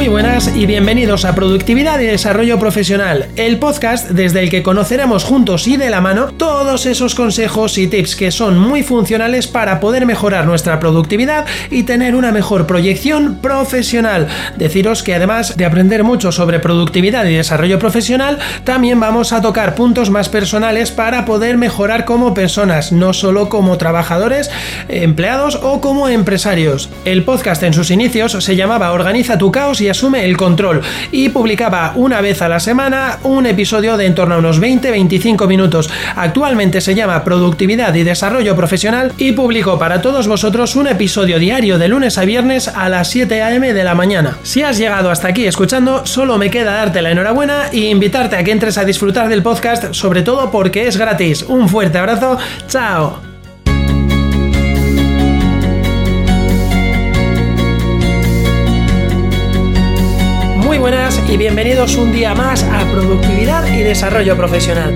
Muy buenas y bienvenidos a Productividad y Desarrollo Profesional, el podcast desde el que conoceremos juntos y de la mano todos esos consejos y tips que son muy funcionales para poder mejorar nuestra productividad y tener una mejor proyección profesional. Deciros que además de aprender mucho sobre productividad y desarrollo profesional, también vamos a tocar puntos más personales para poder mejorar como personas, no solo como trabajadores, empleados o como empresarios. El podcast en sus inicios se llamaba Organiza tu caos y asume el control y publicaba una vez a la semana un episodio de en torno a unos 20-25 minutos. Actualmente se llama Productividad y Desarrollo Profesional y publico para todos vosotros un episodio diario de lunes a viernes a las 7 a.m. de la mañana. Si has llegado hasta aquí escuchando, solo me queda darte la enhorabuena e invitarte a que entres a disfrutar del podcast, sobre todo porque es gratis. Un fuerte abrazo, chao. Y bienvenidos un día más a Productividad y Desarrollo Profesional.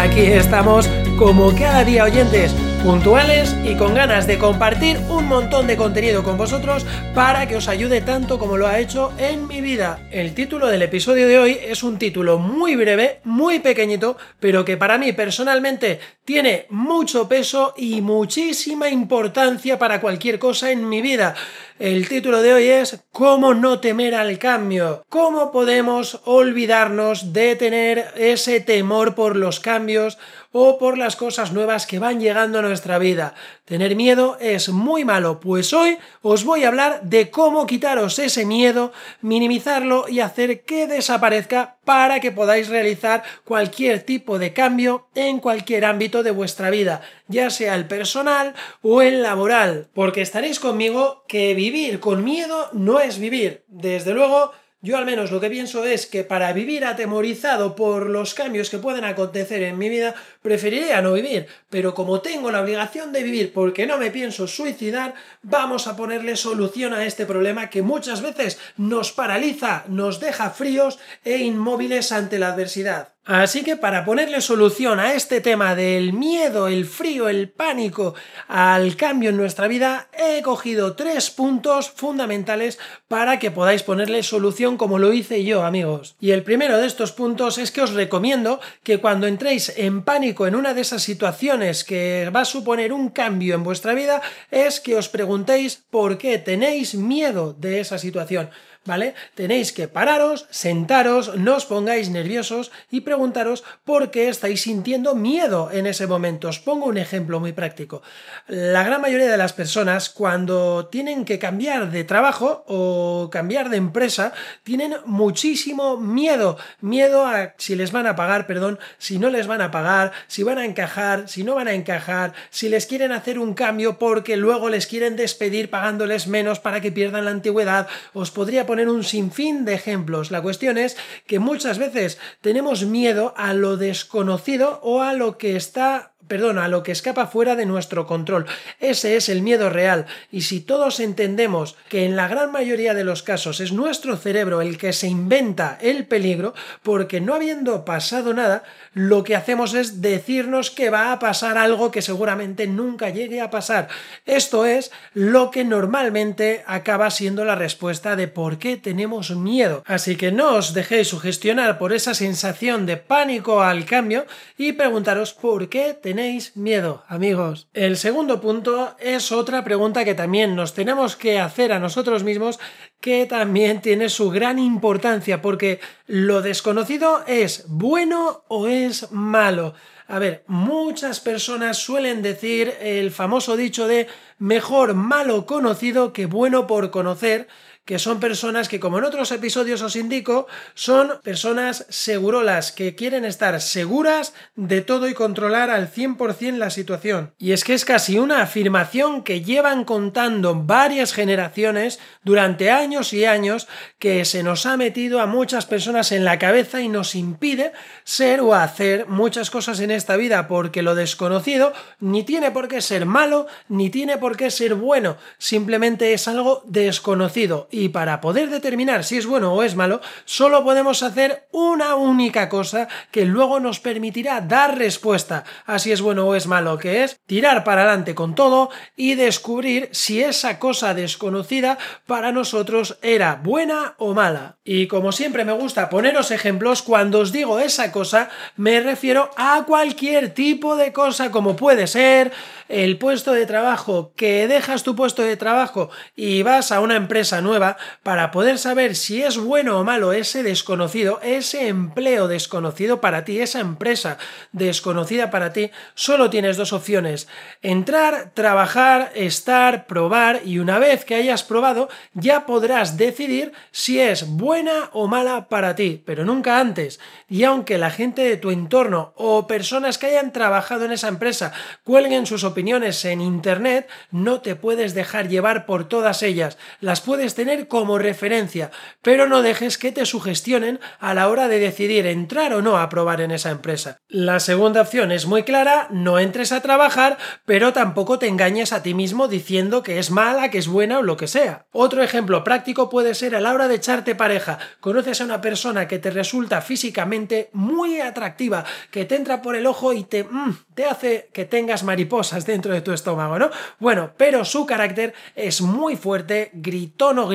Aquí estamos como cada día oyentes puntuales y con ganas de compartir un montón de contenido con vosotros para que os ayude tanto como lo ha hecho en mi vida. El título del episodio de hoy es un título muy breve, muy pequeñito, pero que para mí personalmente tiene mucho peso y muchísima importancia para cualquier cosa en mi vida. El título de hoy es ¿Cómo no temer al cambio? ¿Cómo podemos olvidarnos de tener ese temor por los cambios o por las cosas nuevas que van llegando a nuestra vida? Tener miedo es muy malo, pues hoy os voy a hablar de cómo quitaros ese miedo, minimizarlo y hacer que desaparezca para que podáis realizar cualquier tipo de cambio en cualquier ámbito de vuestra vida, ya sea el personal o el laboral, porque estaréis conmigo que vivir con miedo no es vivir. Desde luego, yo al menos lo que pienso es que para vivir atemorizado por los cambios que pueden acontecer en mi vida, preferiría no vivir. Pero como tengo la obligación de vivir porque no me pienso suicidar, vamos a ponerle solución a este problema que muchas veces nos paraliza, nos deja fríos e inmóviles ante la adversidad. Así que para ponerle solución a este tema del miedo, el frío, el pánico al cambio en nuestra vida, he cogido tres puntos fundamentales para que podáis ponerle solución como lo hice yo, amigos. Y el primero de estos puntos es que os recomiendo que cuando entréis en pánico en una de esas situaciones que va a suponer un cambio en vuestra vida, es que os preguntéis por qué tenéis miedo de esa situación. ¿Vale? Tenéis que pararos, sentaros, no os pongáis nerviosos y preguntaros por qué estáis sintiendo miedo en ese momento. Os pongo un ejemplo muy práctico. La gran mayoría de las personas cuando tienen que cambiar de trabajo o cambiar de empresa tienen muchísimo miedo. Miedo a si les van a pagar, perdón, si no les van a pagar, si van a encajar, si no van a encajar, si les quieren hacer un cambio porque luego les quieren despedir pagándoles menos para que pierdan la antigüedad. Os podría poner un sinfín de ejemplos. La cuestión es que muchas veces tenemos miedo a lo desconocido o a lo que está perdón, a lo que escapa fuera de nuestro control. Ese es el miedo real. Y si todos entendemos que en la gran mayoría de los casos es nuestro cerebro el que se inventa el peligro, porque no habiendo pasado nada, lo que hacemos es decirnos que va a pasar algo que seguramente nunca llegue a pasar. Esto es lo que normalmente acaba siendo la respuesta de por qué tenemos miedo. Así que no os dejéis sugestionar por esa sensación de pánico al cambio y preguntaros por qué tenemos tenéis miedo, amigos? El segundo punto es otra pregunta que también nos tenemos que hacer a nosotros mismos, que también tiene su gran importancia, porque lo desconocido es bueno o es malo. A ver, muchas personas suelen decir el famoso dicho de mejor malo conocido que bueno por conocer, que son personas que, como en otros episodios os indico, son personas segurolas, que quieren estar seguras de todo y controlar al 100% la situación. Y es que es casi una afirmación que llevan contando varias generaciones durante años y años que se nos ha metido a muchas personas en la cabeza y nos impide ser o hacer muchas cosas en esta vida porque lo desconocido ni tiene por qué ser malo ni tiene por qué ser bueno, simplemente es algo desconocido y para poder determinar si es bueno o es malo, solo podemos hacer una única cosa que luego nos permitirá dar respuesta a si es bueno o es malo, que es tirar para adelante con todo y descubrir si esa cosa desconocida para nosotros era buena o mala. Y como siempre me gusta poneros ejemplos, cuando os digo esa cosa me refiero a cualquier tipo de cosa como puede ser el puesto de trabajo, que dejas tu puesto de trabajo y vas a una empresa nueva para poder saber si es bueno o malo ese desconocido, ese empleo desconocido para ti, esa empresa desconocida para ti, solo tienes dos opciones. Entrar, trabajar, estar, probar y una vez que hayas probado ya podrás decidir si es buena o mala para ti, pero nunca antes. Y aunque la gente de tu entorno o personas que hayan trabajado en esa empresa cuelguen sus opiniones en Internet, no te puedes dejar llevar por todas ellas. Las puedes tener como referencia, pero no dejes que te sugestionen a la hora de decidir entrar o no a probar en esa empresa. La segunda opción es muy clara, no entres a trabajar, pero tampoco te engañes a ti mismo diciendo que es mala, que es buena o lo que sea. Otro ejemplo práctico puede ser a la hora de echarte pareja. Conoces a una persona que te resulta físicamente muy atractiva, que te entra por el ojo y te, mm, hace que tengas mariposas dentro de tu estómago, ¿no? Bueno, pero su carácter es muy fuerte, gritón o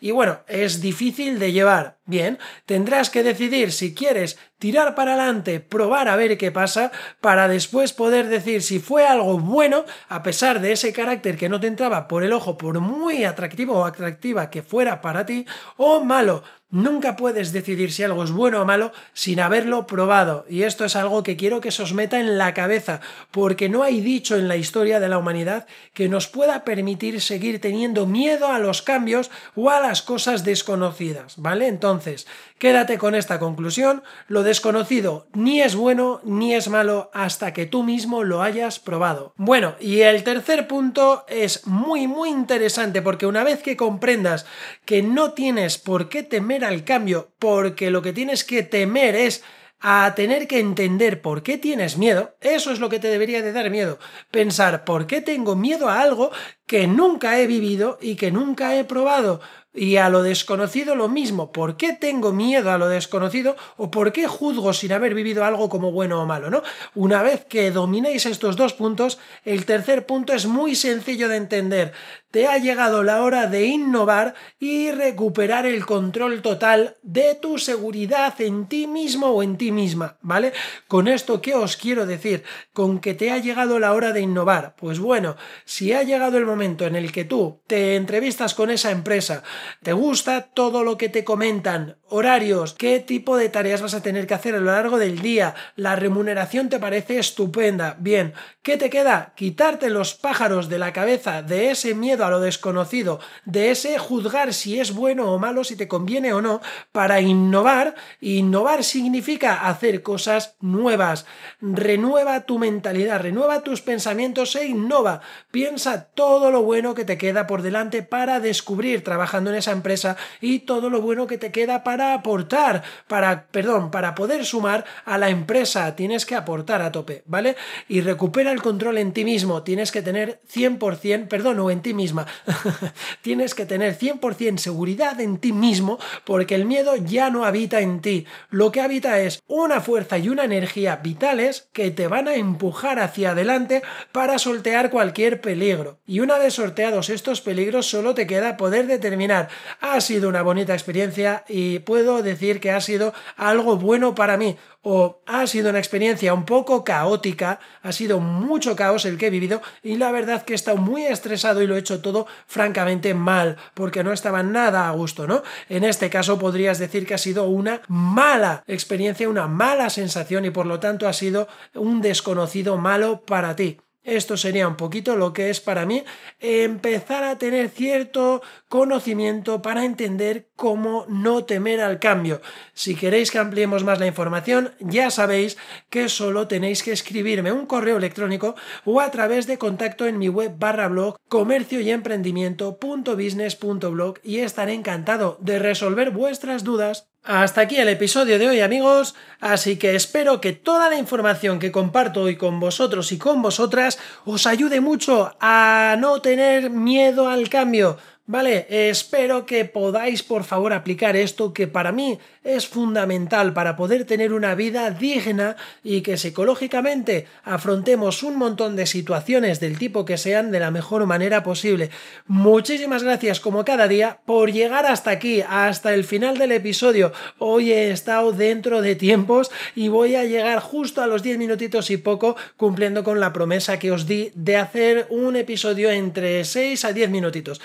y bueno, es difícil de llevar. Bien, tendrás que decidir si quieres tirar para adelante, probar a ver qué pasa, para después poder decir si fue algo bueno, a pesar de ese carácter que no te entraba por el ojo, por muy atractivo o atractiva que fuera para ti, o malo. Nunca puedes decidir si algo es bueno o malo sin haberlo probado. Y esto es algo que quiero que se os meta en la cabeza, porque no hay dicho en la historia de la humanidad que nos pueda permitir seguir teniendo miedo a los cambios o a las cosas desconocidas, ¿vale? Entonces, quédate con esta conclusión. Lo desconocido ni es bueno ni es malo hasta que tú mismo lo hayas probado. Bueno, y el tercer punto es muy, muy interesante, porque una vez que comprendas que no tienes por qué temer al cambio porque lo que tienes que temer es a tener que entender por qué tienes miedo, eso es lo que te debería de dar miedo. Pensar por qué tengo miedo a algo que nunca he vivido y que nunca he probado. Y a lo desconocido lo mismo. ¿Por qué tengo miedo a lo desconocido o por qué juzgo sin haber vivido algo como bueno o malo? ¿no? Una vez que dominéis estos dos puntos, el tercer punto es muy sencillo de entender te ha llegado la hora de innovar y recuperar el control total de tu seguridad en ti mismo o en ti misma, ¿vale? Con esto, ¿qué os quiero decir? Con que te ha llegado la hora de innovar. Pues bueno, si ha llegado el momento en el que tú te entrevistas con esa empresa, te gusta todo lo que te comentan, horarios, qué tipo de tareas vas a tener que hacer a lo largo del día, la remuneración te parece estupenda, bien, ¿qué te queda? Quitarte los pájaros de la cabeza de ese miedo a lo desconocido, de ese juzgar si es bueno o malo, si te conviene o no, para innovar. Innovar significa hacer cosas nuevas. Renueva tu mentalidad, renueva tus pensamientos e innova. Piensa todo lo bueno que te queda por delante para descubrir trabajando en esa empresa y todo lo bueno que te queda para aportar, para, perdón, para poder sumar a la empresa. Tienes que aportar a tope, ¿vale? Y recupera el control en ti mismo. Tienes que tener 100%, perdón, o en ti mismo Tienes que tener 100% seguridad en ti mismo porque el miedo ya no habita en ti. Lo que habita es una fuerza y una energía vitales que te van a empujar hacia adelante para sortear cualquier peligro. Y una vez sorteados estos peligros solo te queda poder determinar ha sido una bonita experiencia y puedo decir que ha sido algo bueno para mí o ha sido una experiencia un poco caótica, ha sido mucho caos el que he vivido y la verdad que he estado muy estresado y lo he hecho todo francamente mal, porque no estaba nada a gusto, ¿no? En este caso podrías decir que ha sido una mala experiencia, una mala sensación y por lo tanto ha sido un desconocido malo para ti. Esto sería un poquito lo que es para mí empezar a tener cierto conocimiento para entender cómo no temer al cambio. Si queréis que ampliemos más la información, ya sabéis que solo tenéis que escribirme un correo electrónico o a través de contacto en mi web barra blog comercio y emprendimiento.business.blog y estaré encantado de resolver vuestras dudas. Hasta aquí el episodio de hoy amigos, así que espero que toda la información que comparto hoy con vosotros y con vosotras os ayude mucho a no tener miedo al cambio, Vale, espero que podáis por favor aplicar esto que para mí es fundamental para poder tener una vida digna y que psicológicamente afrontemos un montón de situaciones del tipo que sean de la mejor manera posible. Muchísimas gracias como cada día por llegar hasta aquí, hasta el final del episodio. Hoy he estado dentro de tiempos y voy a llegar justo a los 10 minutitos y poco cumpliendo con la promesa que os di de hacer un episodio entre 6 a 10 minutitos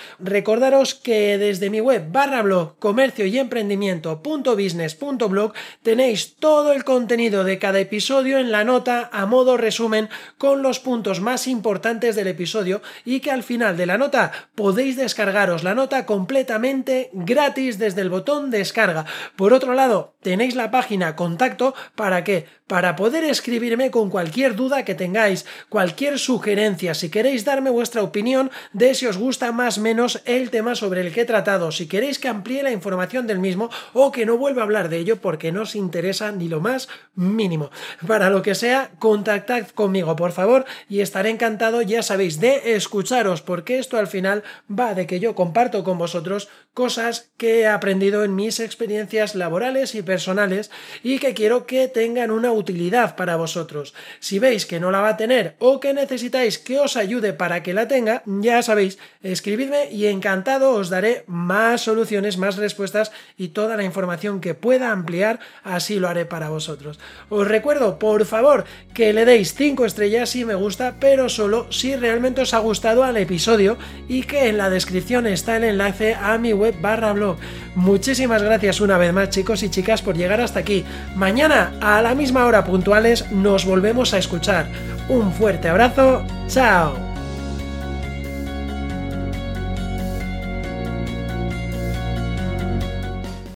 recordaros que desde mi web barra blog comercio y emprendimiento.business.blog tenéis todo el contenido de cada episodio en la nota a modo resumen con los puntos más importantes del episodio y que al final de la nota podéis descargaros la nota completamente gratis desde el botón descarga. Por otro lado, tenéis la página contacto para que para poder escribirme con cualquier duda que tengáis, cualquier sugerencia, si queréis darme vuestra opinión de si os gusta más o menos el tema sobre el que he tratado, si queréis que amplíe la información del mismo o que no vuelva a hablar de ello porque no os interesa ni lo más mínimo. Para lo que sea, contactad conmigo, por favor, y estaré encantado, ya sabéis, de escucharos, porque esto al final va de que yo comparto con vosotros cosas que he aprendido en mis experiencias laborales y personales y que quiero que tengan una utilidad para vosotros. Si veis que no la va a tener o que necesitáis que os ayude para que la tenga, ya sabéis, escribidme y encantado os daré más soluciones, más respuestas y toda la información que pueda ampliar, así lo haré para vosotros. Os recuerdo, por favor, que le deis 5 estrellas si me gusta, pero solo si realmente os ha gustado al episodio y que en la descripción está el enlace a mi web barra blog. Muchísimas gracias una vez más chicos y chicas por llegar hasta aquí. Mañana a la misma hora puntuales nos volvemos a escuchar. Un fuerte abrazo, chao.